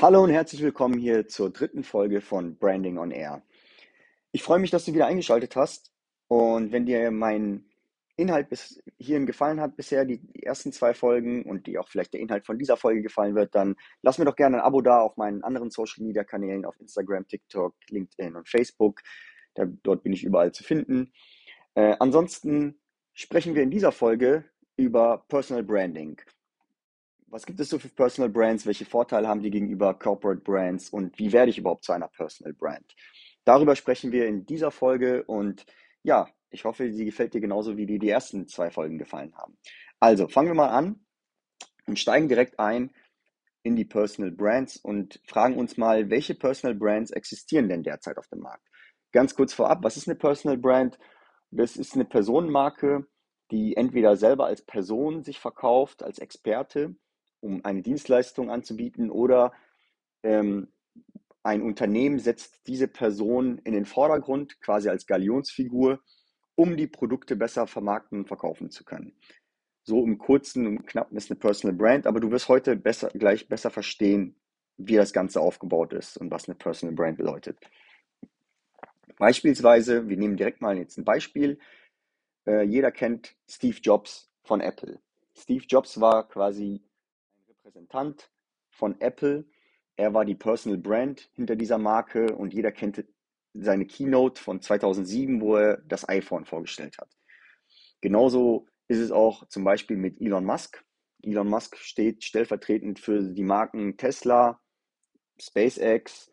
Hallo und herzlich willkommen hier zur dritten Folge von Branding on Air. Ich freue mich, dass du wieder eingeschaltet hast und wenn dir mein Inhalt bis hierhin gefallen hat bisher, die, ersten zwei Folgen und die auch vielleicht der Inhalt von dieser Folge gefallen wird, dann lass mir doch gerne ein Abo da auf meinen anderen Social Media Kanälen auf Instagram, TikTok, LinkedIn und Facebook. Da, dort bin ich überall zu finden. Äh, ansonsten sprechen wir in dieser Folge über Personal Branding. Was gibt es so für Personal Brands? Welche Vorteile haben die gegenüber Corporate Brands? Und wie werde ich überhaupt zu einer Personal Brand? Darüber sprechen wir in dieser Folge und ja, ich hoffe, sie gefällt dir genauso, wie dir die ersten zwei Folgen gefallen haben. Also, fangen wir mal an und steigen direkt ein in die Personal Brands und fragen uns mal, welche Personal Brands existieren denn derzeit auf dem Markt? Ganz kurz vorab, was ist eine Personal Brand? Das ist eine Personenmarke, die entweder selber als Person sich verkauft, als Experte um eine Dienstleistung anzubieten oder ähm, ein Unternehmen setzt diese Person in den Vordergrund, quasi als Galionsfigur, um die Produkte besser vermarkten und verkaufen zu können. So im Kurzen und Knappen ist eine Personal Brand, aber du wirst heute besser, gleich besser verstehen, wie das Ganze aufgebaut ist und was eine Personal Brand bedeutet. Beispielsweise, wir nehmen direkt mal jetzt ein Beispiel. Äh, jeder kennt Steve Jobs von Apple. Steve Jobs war quasi Repräsentant von Apple. Er war die Personal Brand hinter dieser Marke und jeder kennt seine Keynote von 2007, wo er das iPhone vorgestellt hat. Genauso ist es auch zum Beispiel mit Elon Musk. Elon Musk steht stellvertretend für die Marken Tesla, SpaceX,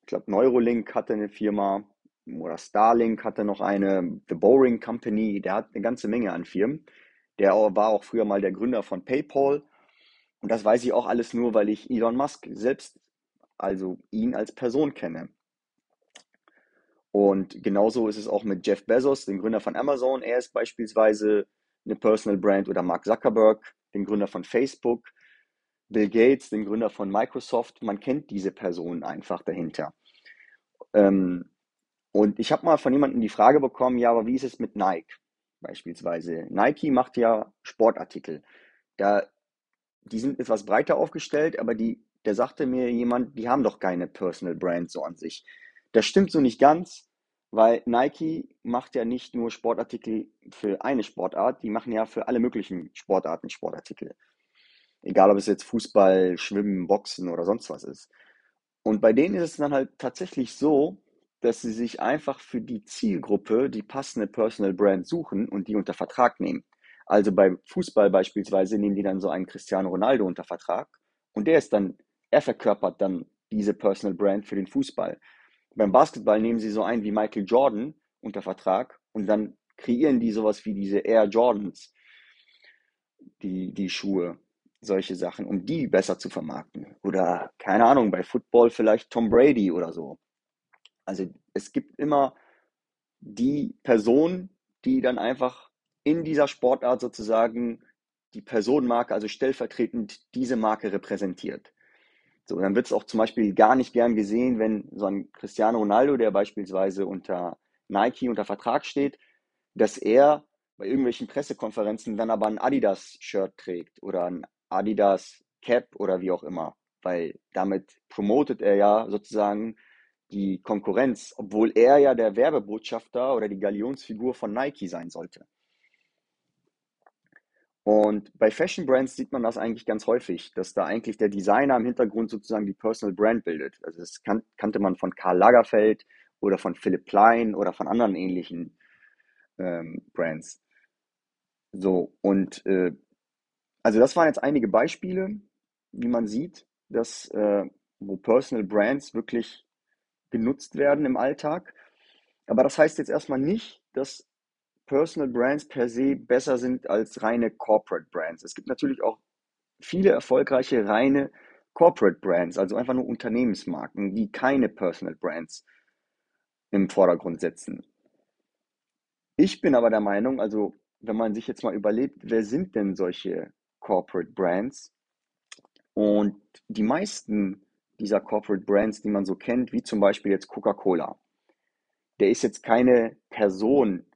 ich glaube Neurolink hatte eine Firma oder Starlink hatte noch eine, The Boring Company, der hat eine ganze Menge an Firmen. Der war auch früher mal der Gründer von PayPal und das weiß ich auch alles nur, weil ich Elon Musk selbst, also ihn als Person kenne. Und genauso ist es auch mit Jeff Bezos, dem Gründer von Amazon. Er ist beispielsweise eine Personal Brand oder Mark Zuckerberg, den Gründer von Facebook, Bill Gates, den Gründer von Microsoft. Man kennt diese Personen einfach dahinter. Ähm, und ich habe mal von jemandem die Frage bekommen, ja, aber wie ist es mit Nike beispielsweise? Nike macht ja Sportartikel. Da die sind etwas breiter aufgestellt, aber die, der sagte mir jemand, die haben doch keine Personal Brand so an sich. Das stimmt so nicht ganz, weil Nike macht ja nicht nur Sportartikel für eine Sportart, die machen ja für alle möglichen Sportarten Sportartikel. Egal, ob es jetzt Fußball, Schwimmen, Boxen oder sonst was ist. Und bei denen ist es dann halt tatsächlich so, dass sie sich einfach für die Zielgruppe die passende Personal Brand suchen und die unter Vertrag nehmen. Also beim Fußball beispielsweise nehmen die dann so einen Cristiano Ronaldo unter Vertrag und der ist dann, er verkörpert dann diese Personal Brand für den Fußball. Beim Basketball nehmen sie so einen wie Michael Jordan unter Vertrag und dann kreieren die sowas wie diese Air Jordans, die, die Schuhe, solche Sachen, um die besser zu vermarkten. Oder keine Ahnung, bei Football vielleicht Tom Brady oder so. Also es gibt immer die Person, die dann einfach in dieser Sportart sozusagen die Personenmarke, also stellvertretend diese Marke repräsentiert. So, dann wird es auch zum Beispiel gar nicht gern gesehen, wenn so ein Cristiano Ronaldo, der beispielsweise unter Nike unter Vertrag steht, dass er bei irgendwelchen Pressekonferenzen dann aber ein Adidas-Shirt trägt oder ein Adidas-Cap oder wie auch immer, weil damit promotet er ja sozusagen die Konkurrenz, obwohl er ja der Werbebotschafter oder die Galionsfigur von Nike sein sollte. Und bei Fashion Brands sieht man das eigentlich ganz häufig, dass da eigentlich der Designer im Hintergrund sozusagen die Personal Brand bildet. Also das kan kannte man von Karl Lagerfeld oder von Philipp Plein oder von anderen ähnlichen ähm, Brands. So, und äh, also das waren jetzt einige Beispiele, wie man sieht, dass äh, wo Personal Brands wirklich genutzt werden im Alltag. Aber das heißt jetzt erstmal nicht, dass Personal Brands per se besser sind als reine Corporate Brands. Es gibt natürlich auch viele erfolgreiche reine Corporate Brands, also einfach nur Unternehmensmarken, die keine Personal Brands im Vordergrund setzen. Ich bin aber der Meinung, also wenn man sich jetzt mal überlegt, wer sind denn solche Corporate Brands? Und die meisten dieser Corporate Brands, die man so kennt, wie zum Beispiel jetzt Coca-Cola, der ist jetzt keine Person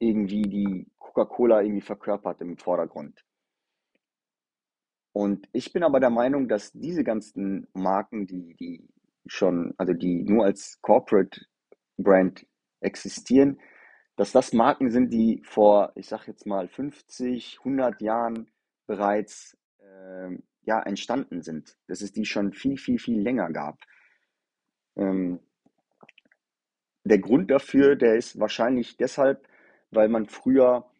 irgendwie die Coca-Cola irgendwie verkörpert im Vordergrund. Und ich bin aber der Meinung, dass diese ganzen Marken, die, die schon, also die nur als Corporate Brand existieren, dass das Marken sind, die vor, ich sag jetzt mal, 50, 100 Jahren bereits ähm, ja, entstanden sind. Dass es die schon viel, viel, viel länger gab. Ähm, der Grund dafür, der ist wahrscheinlich deshalb, weil man früher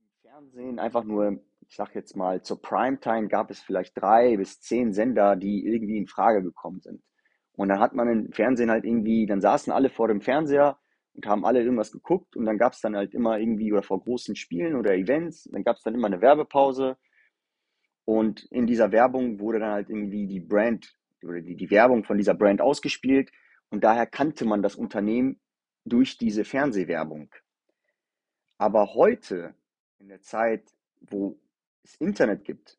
im Fernsehen einfach nur, ich sag jetzt mal, zur Primetime gab es vielleicht drei bis zehn Sender, die irgendwie in Frage gekommen sind. Und dann hat man im Fernsehen halt irgendwie, dann saßen alle vor dem Fernseher und haben alle irgendwas geguckt und dann gab es dann halt immer irgendwie oder vor großen Spielen oder Events, dann gab es dann immer eine Werbepause und in dieser Werbung wurde dann halt irgendwie die Brand oder die, die Werbung von dieser Brand ausgespielt und daher kannte man das Unternehmen durch diese Fernsehwerbung. Aber heute, in der Zeit, wo es Internet gibt,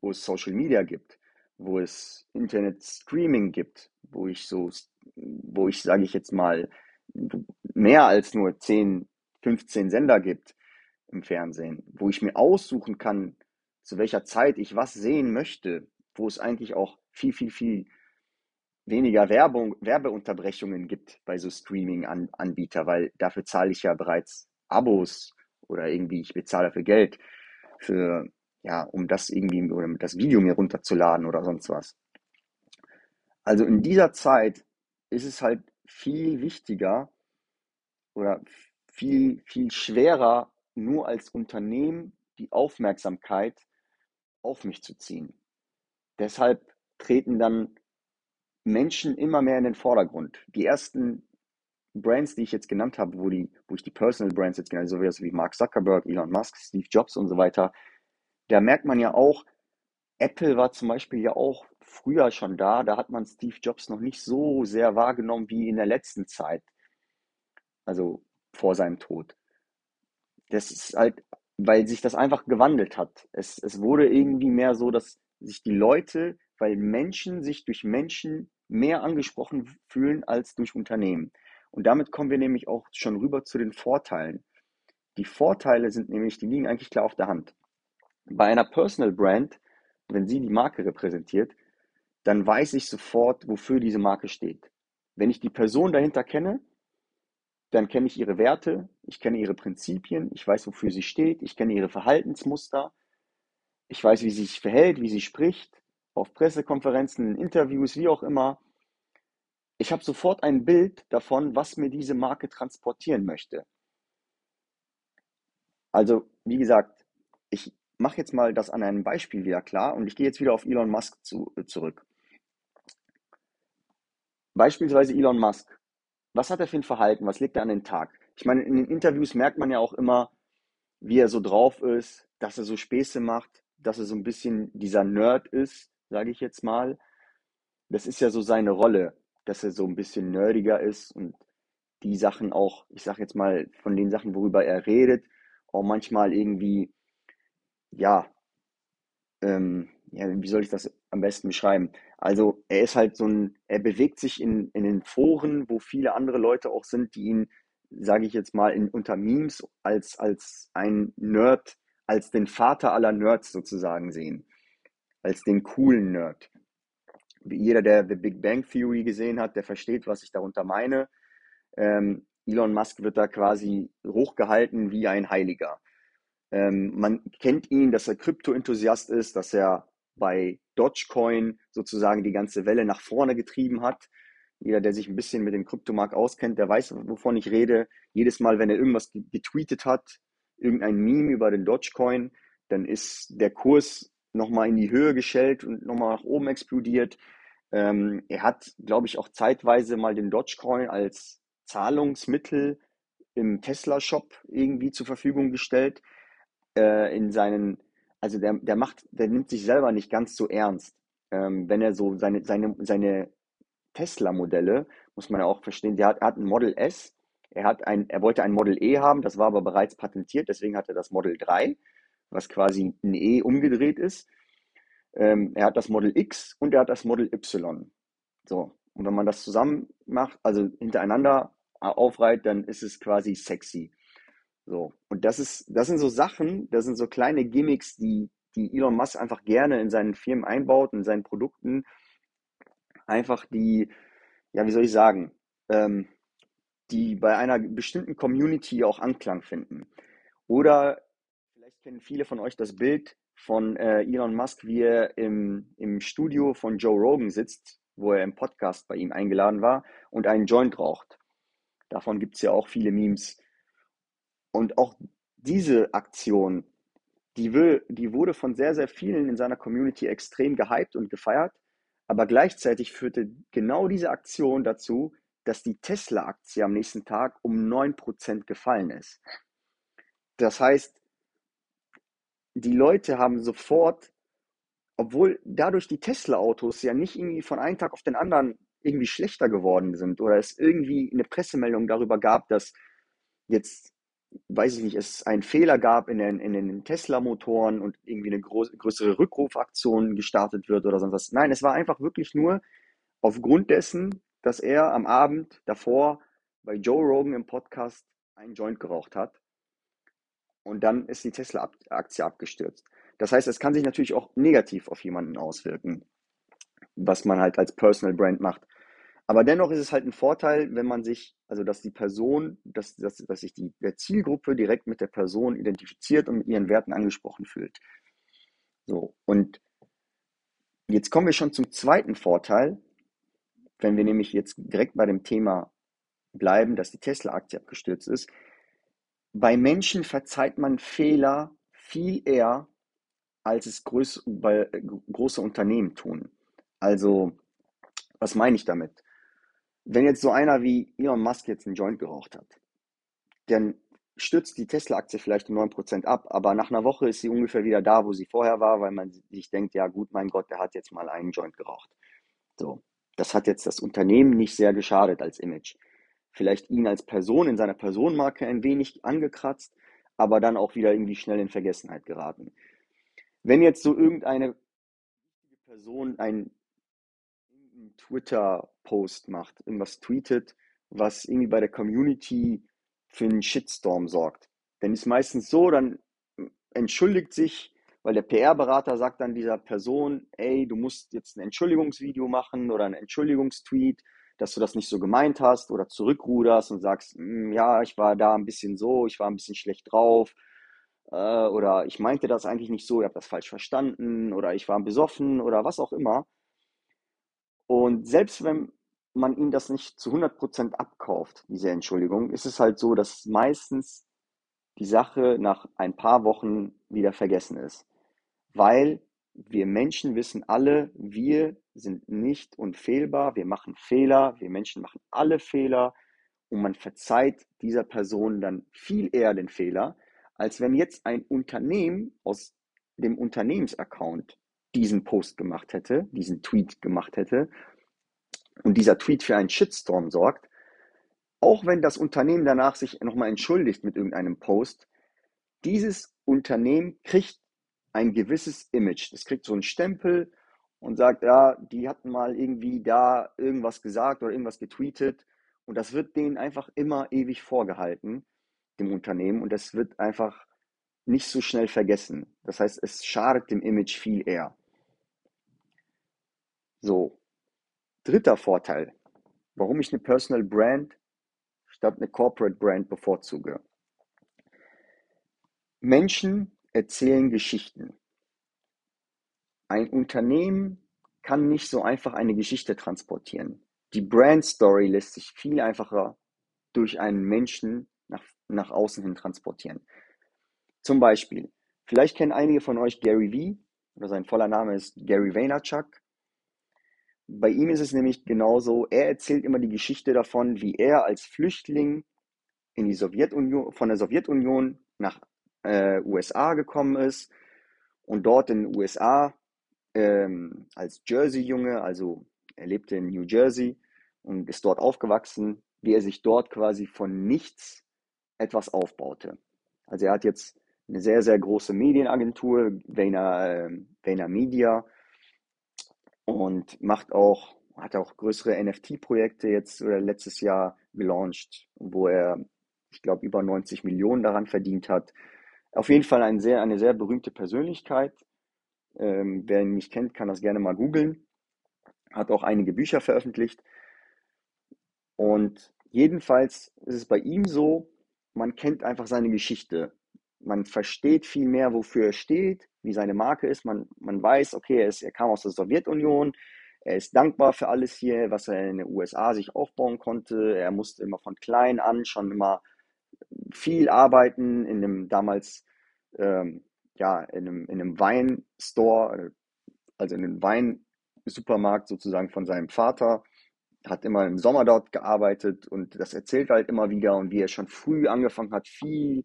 wo es Social Media gibt, wo es Internet Streaming gibt, wo ich so, wo ich, sage ich jetzt mal, mehr als nur 10, 15 Sender gibt im Fernsehen, wo ich mir aussuchen kann, zu welcher Zeit ich was sehen möchte, wo es eigentlich auch viel, viel, viel weniger Werbung, Werbeunterbrechungen gibt bei so Streaming-Anbieter, weil dafür zahle ich ja bereits Abos oder irgendwie ich bezahle dafür Geld für, ja, um das irgendwie oder das Video mir runterzuladen oder sonst was. Also in dieser Zeit ist es halt viel wichtiger oder viel, viel schwerer, nur als Unternehmen die Aufmerksamkeit auf mich zu ziehen. Deshalb treten dann Menschen immer mehr in den Vordergrund. Die ersten Brands, die ich jetzt genannt habe, wo, die, wo ich die Personal Brands jetzt genannt habe, so wie Mark Zuckerberg, Elon Musk, Steve Jobs und so weiter, da merkt man ja auch, Apple war zum Beispiel ja auch früher schon da, da hat man Steve Jobs noch nicht so sehr wahrgenommen wie in der letzten Zeit, also vor seinem Tod. Das ist halt, weil sich das einfach gewandelt hat. Es, es wurde irgendwie mehr so, dass sich die Leute weil Menschen sich durch Menschen mehr angesprochen fühlen als durch Unternehmen. Und damit kommen wir nämlich auch schon rüber zu den Vorteilen. Die Vorteile sind nämlich, die liegen eigentlich klar auf der Hand. Bei einer Personal Brand, wenn sie die Marke repräsentiert, dann weiß ich sofort, wofür diese Marke steht. Wenn ich die Person dahinter kenne, dann kenne ich ihre Werte, ich kenne ihre Prinzipien, ich weiß, wofür sie steht, ich kenne ihre Verhaltensmuster, ich weiß, wie sie sich verhält, wie sie spricht, auf Pressekonferenzen, Interviews, wie auch immer. Ich habe sofort ein Bild davon, was mir diese Marke transportieren möchte. Also, wie gesagt, ich mache jetzt mal das an einem Beispiel wieder klar und ich gehe jetzt wieder auf Elon Musk zu, äh, zurück. Beispielsweise Elon Musk. Was hat er für ein Verhalten? Was legt er an den Tag? Ich meine, in den Interviews merkt man ja auch immer, wie er so drauf ist, dass er so Späße macht, dass er so ein bisschen dieser Nerd ist, sage ich jetzt mal. Das ist ja so seine Rolle, dass er so ein bisschen nerdiger ist und die Sachen auch, ich sage jetzt mal, von den Sachen, worüber er redet, auch manchmal irgendwie, ja, ähm, ja, wie soll ich das am besten beschreiben? Also er ist halt so ein, er bewegt sich in, in den Foren, wo viele andere Leute auch sind, die ihn, sage ich jetzt mal, in, unter Memes als, als ein Nerd, als den Vater aller Nerds sozusagen sehen als den coolen Nerd. Jeder, der The Big Bang Theory gesehen hat, der versteht, was ich darunter meine. Ähm, Elon Musk wird da quasi hochgehalten wie ein Heiliger. Ähm, man kennt ihn, dass er Krypto-Enthusiast ist, dass er bei Dogecoin sozusagen die ganze Welle nach vorne getrieben hat. Jeder, der sich ein bisschen mit dem Kryptomarkt auskennt, der weiß, wovon ich rede. Jedes Mal, wenn er irgendwas getweetet hat, irgendein Meme über den Dogecoin, dann ist der Kurs nochmal in die Höhe geschellt und nochmal nach oben explodiert. Ähm, er hat, glaube ich, auch zeitweise mal den Dogecoin als Zahlungsmittel im Tesla-Shop irgendwie zur Verfügung gestellt. Äh, in seinen, also der, der macht, der nimmt sich selber nicht ganz so ernst. Ähm, wenn er so seine, seine, seine Tesla-Modelle, muss man ja auch verstehen, der hat, er hat ein Model S, er, hat ein, er wollte ein Model E haben, das war aber bereits patentiert, deswegen hat er das Model 3 was quasi ein E umgedreht ist. Ähm, er hat das Model X und er hat das Model Y. So, und wenn man das zusammen macht, also hintereinander aufreiht, dann ist es quasi sexy. So, und das ist, das sind so Sachen, das sind so kleine Gimmicks, die die Elon Musk einfach gerne in seinen Firmen einbaut, in seinen Produkten, einfach die, ja, wie soll ich sagen, ähm, die bei einer bestimmten Community auch Anklang finden. Oder kennen viele von euch das Bild von äh, Elon Musk, wie er im, im Studio von Joe Rogan sitzt, wo er im Podcast bei ihm eingeladen war und einen Joint raucht. Davon gibt es ja auch viele Memes. Und auch diese Aktion, die, will, die wurde von sehr, sehr vielen in seiner Community extrem gehypt und gefeiert. Aber gleichzeitig führte genau diese Aktion dazu, dass die Tesla-Aktie am nächsten Tag um 9% gefallen ist. Das heißt, die Leute haben sofort, obwohl dadurch die Tesla-Autos ja nicht irgendwie von einem Tag auf den anderen irgendwie schlechter geworden sind oder es irgendwie eine Pressemeldung darüber gab, dass jetzt, weiß ich nicht, es einen Fehler gab in den, in den Tesla-Motoren und irgendwie eine groß, größere Rückrufaktion gestartet wird oder sonst was. Nein, es war einfach wirklich nur aufgrund dessen, dass er am Abend davor bei Joe Rogan im Podcast einen Joint geraucht hat. Und dann ist die Tesla-Aktie abgestürzt. Das heißt, es kann sich natürlich auch negativ auf jemanden auswirken, was man halt als Personal Brand macht. Aber dennoch ist es halt ein Vorteil, wenn man sich, also dass die Person, dass, dass, dass sich die der Zielgruppe direkt mit der Person identifiziert und mit ihren Werten angesprochen fühlt. So, und jetzt kommen wir schon zum zweiten Vorteil, wenn wir nämlich jetzt direkt bei dem Thema bleiben, dass die Tesla-Aktie abgestürzt ist. Bei Menschen verzeiht man Fehler viel eher, als es groß, bei, große Unternehmen tun. Also, was meine ich damit? Wenn jetzt so einer wie Elon Musk jetzt einen Joint geraucht hat, dann stürzt die Tesla-Aktie vielleicht um 9% ab, aber nach einer Woche ist sie ungefähr wieder da, wo sie vorher war, weil man sich denkt, ja gut, mein Gott, der hat jetzt mal einen Joint geraucht. So. Das hat jetzt das Unternehmen nicht sehr geschadet als Image. Vielleicht ihn als Person in seiner Personenmarke ein wenig angekratzt, aber dann auch wieder irgendwie schnell in Vergessenheit geraten. Wenn jetzt so irgendeine Person einen Twitter-Post macht, irgendwas tweetet, was irgendwie bei der Community für einen Shitstorm sorgt, dann ist meistens so, dann entschuldigt sich weil der PR-Berater sagt dann dieser Person, ey, du musst jetzt ein Entschuldigungsvideo machen oder einen Entschuldigungstweet, dass du das nicht so gemeint hast oder zurückruderst und sagst, hm, ja, ich war da ein bisschen so, ich war ein bisschen schlecht drauf äh, oder ich meinte das eigentlich nicht so, ich habe das falsch verstanden oder ich war besoffen oder was auch immer. Und selbst wenn man ihm das nicht zu 100% abkauft, diese Entschuldigung, ist es halt so, dass meistens die Sache nach ein paar Wochen wieder vergessen ist weil wir Menschen wissen alle, wir sind nicht unfehlbar, wir machen Fehler, wir Menschen machen alle Fehler und man verzeiht dieser Person dann viel eher den Fehler, als wenn jetzt ein Unternehmen aus dem Unternehmensaccount diesen Post gemacht hätte, diesen Tweet gemacht hätte und dieser Tweet für einen Shitstorm sorgt, auch wenn das Unternehmen danach sich nochmal entschuldigt mit irgendeinem Post, dieses Unternehmen kriegt ein gewisses Image. Das kriegt so einen Stempel und sagt, ja, die hatten mal irgendwie da irgendwas gesagt oder irgendwas getweetet. Und das wird denen einfach immer ewig vorgehalten, dem Unternehmen. Und das wird einfach nicht so schnell vergessen. Das heißt, es schadet dem Image viel eher. So, dritter Vorteil, warum ich eine Personal Brand statt eine Corporate Brand bevorzuge. Menschen erzählen Geschichten. Ein Unternehmen kann nicht so einfach eine Geschichte transportieren. Die Brand Story lässt sich viel einfacher durch einen Menschen nach, nach außen hin transportieren. Zum Beispiel, vielleicht kennen einige von euch Gary Vee, oder sein voller Name ist Gary Vaynerchuk. Bei ihm ist es nämlich genauso, er erzählt immer die Geschichte davon, wie er als Flüchtling in die Sowjetunion, von der Sowjetunion nach äh, USA gekommen ist und dort in den USA ähm, als Jersey-Junge, also er lebte in New Jersey und ist dort aufgewachsen, wie er sich dort quasi von nichts etwas aufbaute. Also er hat jetzt eine sehr, sehr große Medienagentur, Vayner, äh, Media und macht auch, hat auch größere NFT-Projekte jetzt oder letztes Jahr gelauncht, wo er, ich glaube, über 90 Millionen daran verdient hat. Auf jeden Fall ein sehr, eine sehr berühmte Persönlichkeit. Ähm, wer ihn nicht kennt, kann das gerne mal googeln. Hat auch einige Bücher veröffentlicht. Und jedenfalls ist es bei ihm so, man kennt einfach seine Geschichte. Man versteht viel mehr, wofür er steht, wie seine Marke ist. Man, man weiß, okay, er, ist, er kam aus der Sowjetunion, er ist dankbar für alles hier, was er in den USA sich aufbauen konnte. Er musste immer von klein an schon immer viel arbeiten in dem damals ähm, ja in einem, in einem Weinstore, also in einem Weinsupermarkt sozusagen von seinem Vater. Hat immer im Sommer dort gearbeitet und das erzählt halt immer wieder und wie er schon früh angefangen hat, viel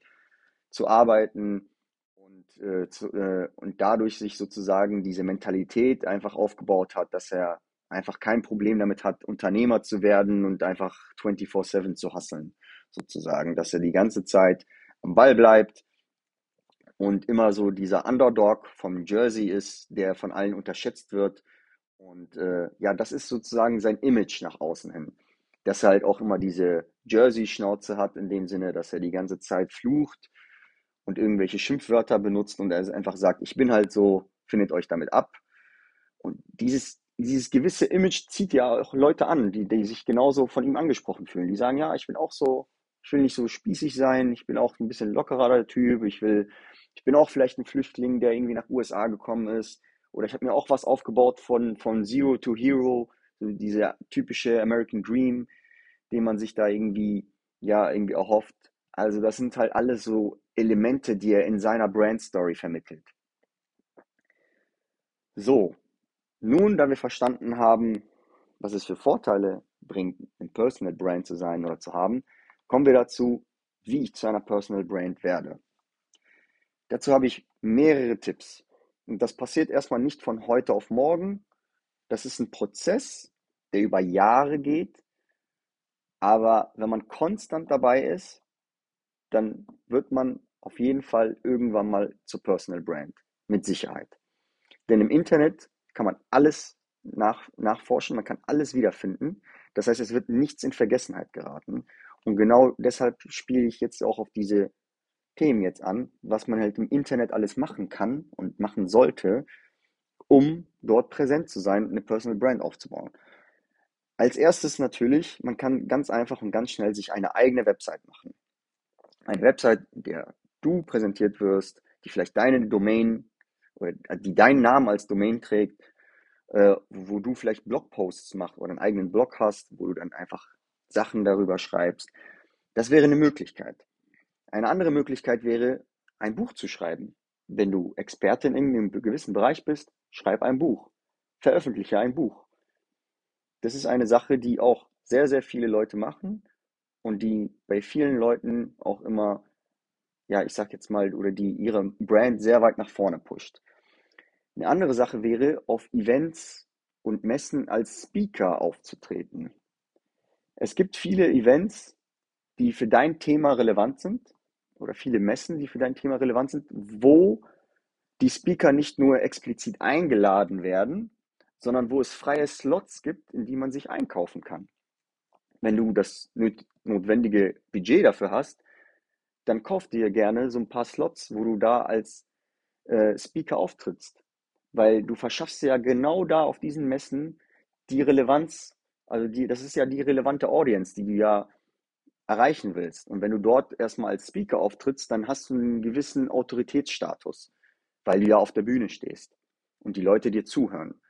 zu arbeiten und, äh, zu, äh, und dadurch sich sozusagen diese Mentalität einfach aufgebaut hat, dass er einfach kein Problem damit hat, Unternehmer zu werden und einfach 24-7 zu hasseln, sozusagen, dass er die ganze Zeit am Ball bleibt und immer so dieser Underdog vom Jersey ist, der von allen unterschätzt wird. Und äh, ja, das ist sozusagen sein Image nach außen hin. Dass er halt auch immer diese Jersey-Schnauze hat, in dem Sinne, dass er die ganze Zeit flucht und irgendwelche Schimpfwörter benutzt und er einfach sagt, ich bin halt so, findet euch damit ab. Und dieses, dieses gewisse Image zieht ja auch Leute an, die, die sich genauso von ihm angesprochen fühlen. Die sagen, ja, ich bin auch so, ich will nicht so spießig sein, ich bin auch ein bisschen lockerer Typ, ich will, ich bin auch vielleicht ein Flüchtling, der irgendwie nach USA gekommen ist. Oder ich habe mir auch was aufgebaut von, von Zero to Hero, so dieser typische American Dream, den man sich da irgendwie, ja, irgendwie erhofft. Also das sind halt alles so Elemente, die er in seiner Brand Story vermittelt. So, nun, da wir verstanden haben, was es für Vorteile bringt, ein Personal Brand zu sein oder zu haben, kommen wir dazu, wie ich zu einer Personal Brand werde. Dazu habe ich mehrere Tipps. Und das passiert erstmal nicht von heute auf morgen. Das ist ein Prozess, der über Jahre geht. Aber wenn man konstant dabei ist, dann wird man auf jeden Fall irgendwann mal zur Personal Brand. Mit Sicherheit. Denn im Internet kann man alles nach, nachforschen, man kann alles wiederfinden. Das heißt, es wird nichts in Vergessenheit geraten. Und genau deshalb spiele ich jetzt auch auf diese Themen jetzt an, was man halt im Internet alles machen kann und machen sollte, um dort präsent zu sein eine Personal Brand aufzubauen. Als erstes natürlich, man kann ganz einfach und ganz schnell sich eine eigene Website machen. Eine Website, der du präsentiert wirst, die vielleicht deine Domain oder die deinen Namen als Domain trägt, äh, wo du vielleicht Blogposts machst oder einen eigenen Blog hast, wo du dann einfach Sachen darüber schreibst. Das wäre eine Möglichkeit. Eine andere Möglichkeit wäre, ein Buch zu schreiben. Wenn du Expertin in einem gewissen Bereich bist, schreib ein Buch. Veröffentliche ein Buch. Das ist eine Sache, die auch sehr, sehr viele Leute machen und die bei vielen Leuten auch immer, ja, ich sag jetzt mal, oder die ihre Brand sehr weit nach vorne pusht. Eine andere Sache wäre, auf Events und Messen als Speaker aufzutreten. Es gibt viele Events, die für dein Thema relevant sind oder viele Messen, die für dein Thema relevant sind, wo die Speaker nicht nur explizit eingeladen werden, sondern wo es freie Slots gibt, in die man sich einkaufen kann. Wenn du das notwendige Budget dafür hast, dann kauf dir gerne so ein paar Slots, wo du da als äh, Speaker auftrittst. Weil du verschaffst ja genau da auf diesen Messen die Relevanz, also die, das ist ja die relevante Audience, die du ja erreichen willst. Und wenn du dort erstmal als Speaker auftrittst, dann hast du einen gewissen Autoritätsstatus, weil du ja auf der Bühne stehst und die Leute dir zuhören.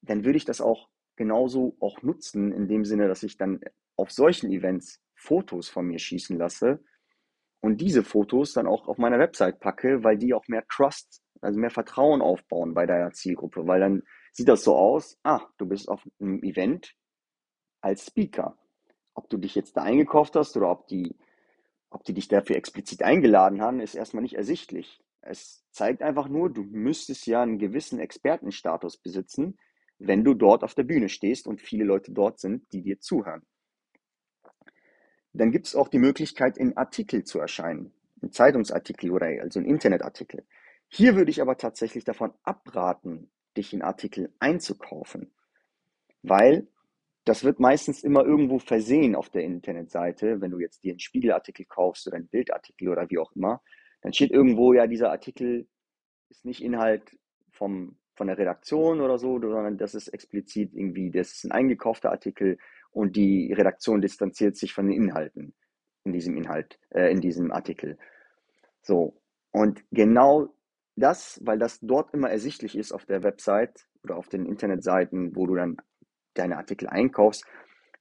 Dann würde ich das auch genauso auch nutzen, in dem Sinne, dass ich dann auf solchen Events Fotos von mir schießen lasse und diese Fotos dann auch auf meiner Website packe, weil die auch mehr Trust, also mehr Vertrauen aufbauen bei deiner Zielgruppe, weil dann sieht das so aus, ah, du bist auf einem Event als Speaker ob du dich jetzt da eingekauft hast oder ob die, ob die dich dafür explizit eingeladen haben, ist erstmal nicht ersichtlich. Es zeigt einfach nur, du müsstest ja einen gewissen Expertenstatus besitzen, wenn du dort auf der Bühne stehst und viele Leute dort sind, die dir zuhören. Dann gibt es auch die Möglichkeit, in Artikel zu erscheinen, in Zeitungsartikel oder also in Internetartikel. Hier würde ich aber tatsächlich davon abraten, dich in Artikel einzukaufen, weil das wird meistens immer irgendwo versehen auf der Internetseite. Wenn du jetzt dir einen Spiegelartikel kaufst oder einen Bildartikel oder wie auch immer, dann steht irgendwo, ja, dieser Artikel ist nicht Inhalt vom, von der Redaktion oder so, sondern das ist explizit irgendwie, das ist ein eingekaufter Artikel und die Redaktion distanziert sich von den Inhalten in diesem Inhalt, äh, in diesem Artikel. So. Und genau das, weil das dort immer ersichtlich ist auf der Website oder auf den Internetseiten, wo du dann deine Artikel einkaufst,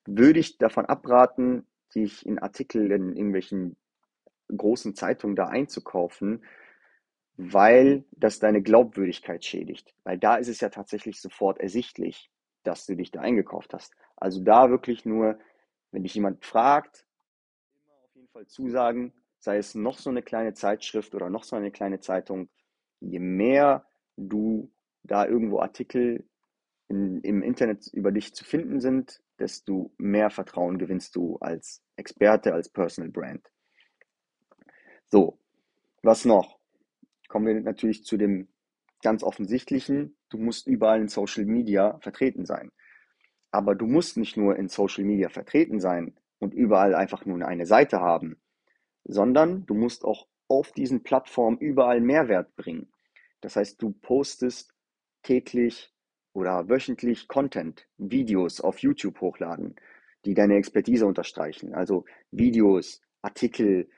würde ich davon abraten, dich in Artikel in irgendwelchen großen Zeitungen da einzukaufen, weil das deine Glaubwürdigkeit schädigt. Weil da ist es ja tatsächlich sofort ersichtlich, dass du dich da eingekauft hast. Also da wirklich nur, wenn dich jemand fragt, immer auf jeden Fall zusagen, sei es noch so eine kleine Zeitschrift oder noch so eine kleine Zeitung, je mehr du da irgendwo Artikel in, im Internet über dich zu finden sind, desto mehr Vertrauen gewinnst du als Experte, als Personal Brand. So, was noch? Kommen wir natürlich zu dem ganz offensichtlichen, du musst überall in Social Media vertreten sein. Aber du musst nicht nur in Social Media vertreten sein und überall einfach nur eine Seite haben, sondern du musst auch auf diesen Plattformen überall Mehrwert bringen. Das heißt, du postest täglich oder wöchentlich Content, Videos auf YouTube hochladen, die deine Expertise unterstreichen. Also Videos, Artikel,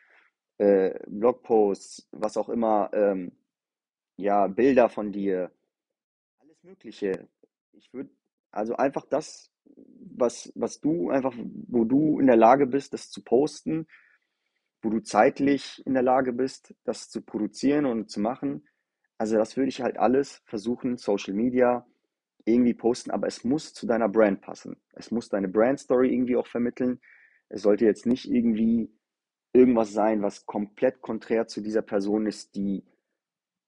äh, Blogposts, was auch immer, ähm, ja, Bilder von dir, alles Mögliche. Ich würde also einfach das, was, was du einfach, wo du in der Lage bist, das zu posten, wo du zeitlich in der Lage bist, das zu produzieren und zu machen. Also das würde ich halt alles versuchen, Social Media irgendwie posten, aber es muss zu deiner Brand passen. Es muss deine Brand Story irgendwie auch vermitteln. Es sollte jetzt nicht irgendwie irgendwas sein, was komplett konträr zu dieser Person ist, die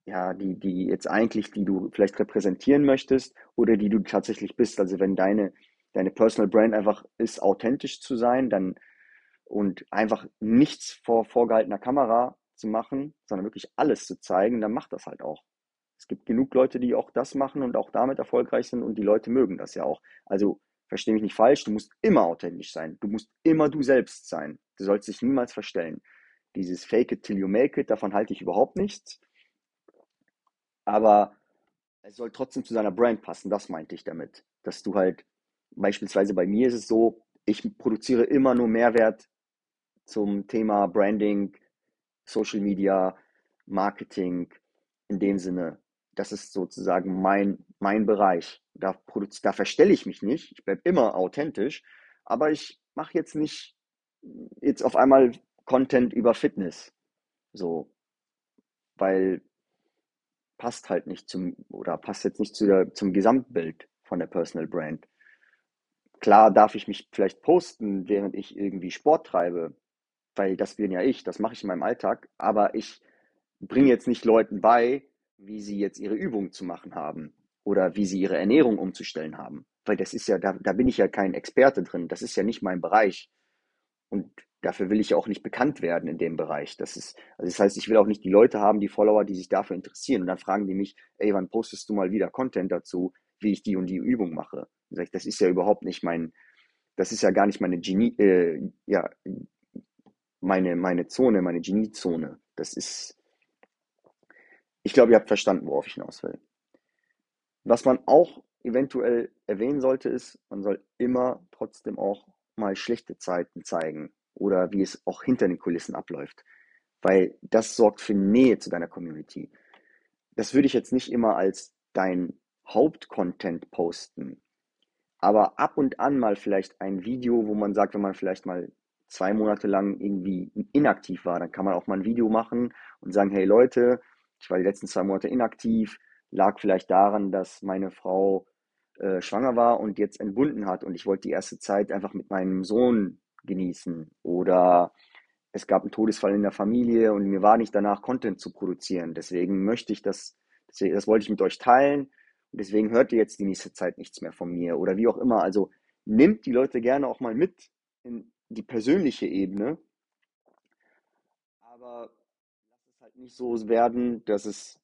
ja, die, die jetzt eigentlich, die du vielleicht repräsentieren möchtest oder die du tatsächlich bist. Also wenn deine, deine Personal Brand einfach ist, authentisch zu sein, dann und einfach nichts vor vorgehaltener Kamera zu machen, sondern wirklich alles zu zeigen, dann macht das halt auch. Es gibt genug Leute, die auch das machen und auch damit erfolgreich sind und die Leute mögen das ja auch. Also verstehe mich nicht falsch, du musst immer authentisch sein. Du musst immer du selbst sein. Du sollst dich niemals verstellen. Dieses Fake it till you make it, davon halte ich überhaupt nichts. Aber es soll trotzdem zu seiner Brand passen, das meinte ich damit. Dass du halt, beispielsweise bei mir ist es so, ich produziere immer nur Mehrwert zum Thema Branding, Social Media, Marketing, in dem Sinne. Das ist sozusagen mein, mein Bereich. Da, da verstelle ich mich nicht. Ich bleibe immer authentisch. Aber ich mache jetzt nicht jetzt auf einmal Content über Fitness. So. Weil passt halt nicht zum, oder passt jetzt nicht zu der, zum Gesamtbild von der Personal Brand. Klar darf ich mich vielleicht posten, während ich irgendwie Sport treibe, weil das bin ja ich, das mache ich in meinem Alltag, aber ich bringe jetzt nicht Leuten bei, wie sie jetzt ihre Übungen zu machen haben oder wie sie ihre Ernährung umzustellen haben, weil das ist ja, da, da bin ich ja kein Experte drin, das ist ja nicht mein Bereich und dafür will ich ja auch nicht bekannt werden in dem Bereich. Das ist, also das heißt, ich will auch nicht die Leute haben, die Follower, die sich dafür interessieren und dann fragen die mich, ey, wann postest du mal wieder Content dazu, wie ich die und die Übung mache? sag ich, das ist ja überhaupt nicht mein, das ist ja gar nicht meine Genie, äh, ja, meine, meine Zone, meine Geniezone. Das ist, ich glaube, ihr habt verstanden, worauf ich hinaus will. Was man auch eventuell erwähnen sollte, ist, man soll immer trotzdem auch mal schlechte Zeiten zeigen oder wie es auch hinter den Kulissen abläuft, weil das sorgt für Nähe zu deiner Community. Das würde ich jetzt nicht immer als dein Hauptcontent posten, aber ab und an mal vielleicht ein Video, wo man sagt, wenn man vielleicht mal zwei Monate lang irgendwie inaktiv war, dann kann man auch mal ein Video machen und sagen, hey Leute, ich war die letzten zwei Monate inaktiv, lag vielleicht daran, dass meine Frau äh, schwanger war und jetzt entbunden hat. Und ich wollte die erste Zeit einfach mit meinem Sohn genießen. Oder es gab einen Todesfall in der Familie und mir war nicht danach Content zu produzieren. Deswegen möchte ich das, das wollte ich mit euch teilen. Und deswegen hört ihr jetzt die nächste Zeit nichts mehr von mir. Oder wie auch immer. Also nimmt die Leute gerne auch mal mit in die persönliche Ebene, aber halt nicht so werden, dass es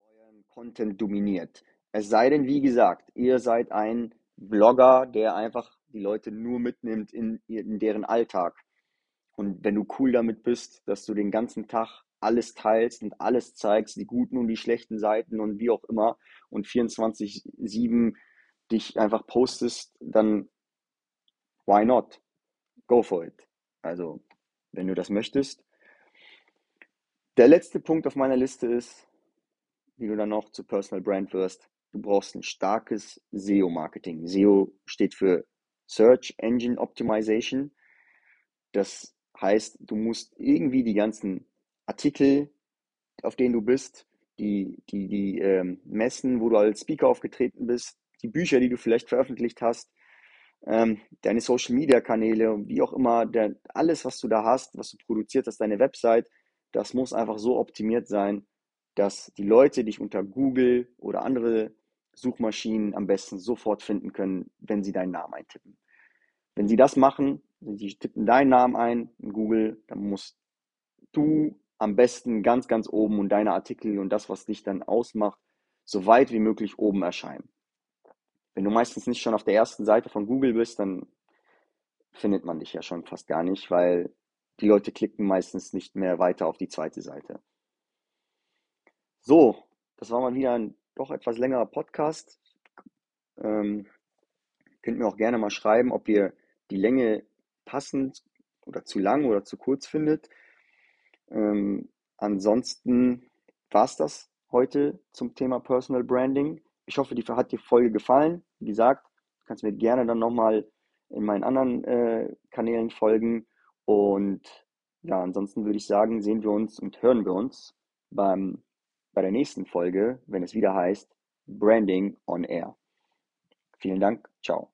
euren Content dominiert. Es sei denn, wie gesagt, ihr seid ein Blogger, der einfach die Leute nur mitnimmt in, in deren Alltag. Und wenn du cool damit bist, dass du den ganzen Tag alles teilst und alles zeigst, die guten und die schlechten Seiten und wie auch immer und 24-7 dich einfach postest, dann why not? Go for it. Also, wenn du das möchtest. Der letzte Punkt auf meiner Liste ist, wie du dann noch zu Personal Brand wirst. Du brauchst ein starkes SEO-Marketing. SEO steht für Search Engine Optimization. Das heißt, du musst irgendwie die ganzen Artikel, auf denen du bist, die, die, die ähm, Messen, wo du als Speaker aufgetreten bist, die Bücher, die du vielleicht veröffentlicht hast, ähm, deine Social Media Kanäle, wie auch immer, der, alles, was du da hast, was du produziert hast, deine Website, das muss einfach so optimiert sein, dass die Leute dich unter Google oder andere Suchmaschinen am besten sofort finden können, wenn sie deinen Namen eintippen. Wenn sie das machen, sie tippen deinen Namen ein in Google, dann musst du am besten ganz, ganz oben und deine Artikel und das, was dich dann ausmacht, so weit wie möglich oben erscheinen. Wenn du meistens nicht schon auf der ersten Seite von Google bist, dann findet man dich ja schon fast gar nicht, weil die Leute klicken meistens nicht mehr weiter auf die zweite Seite. So, das war mal wieder ein doch etwas längerer Podcast. Ähm, könnt mir auch gerne mal schreiben, ob ihr die Länge passend oder zu lang oder zu kurz findet. Ähm, ansonsten war es das heute zum Thema Personal Branding. Ich hoffe, die hat die Folge gefallen. Wie gesagt, kannst mir gerne dann nochmal in meinen anderen äh, Kanälen folgen. Und ja, ansonsten würde ich sagen, sehen wir uns und hören wir uns beim, bei der nächsten Folge, wenn es wieder heißt Branding on Air. Vielen Dank. Ciao.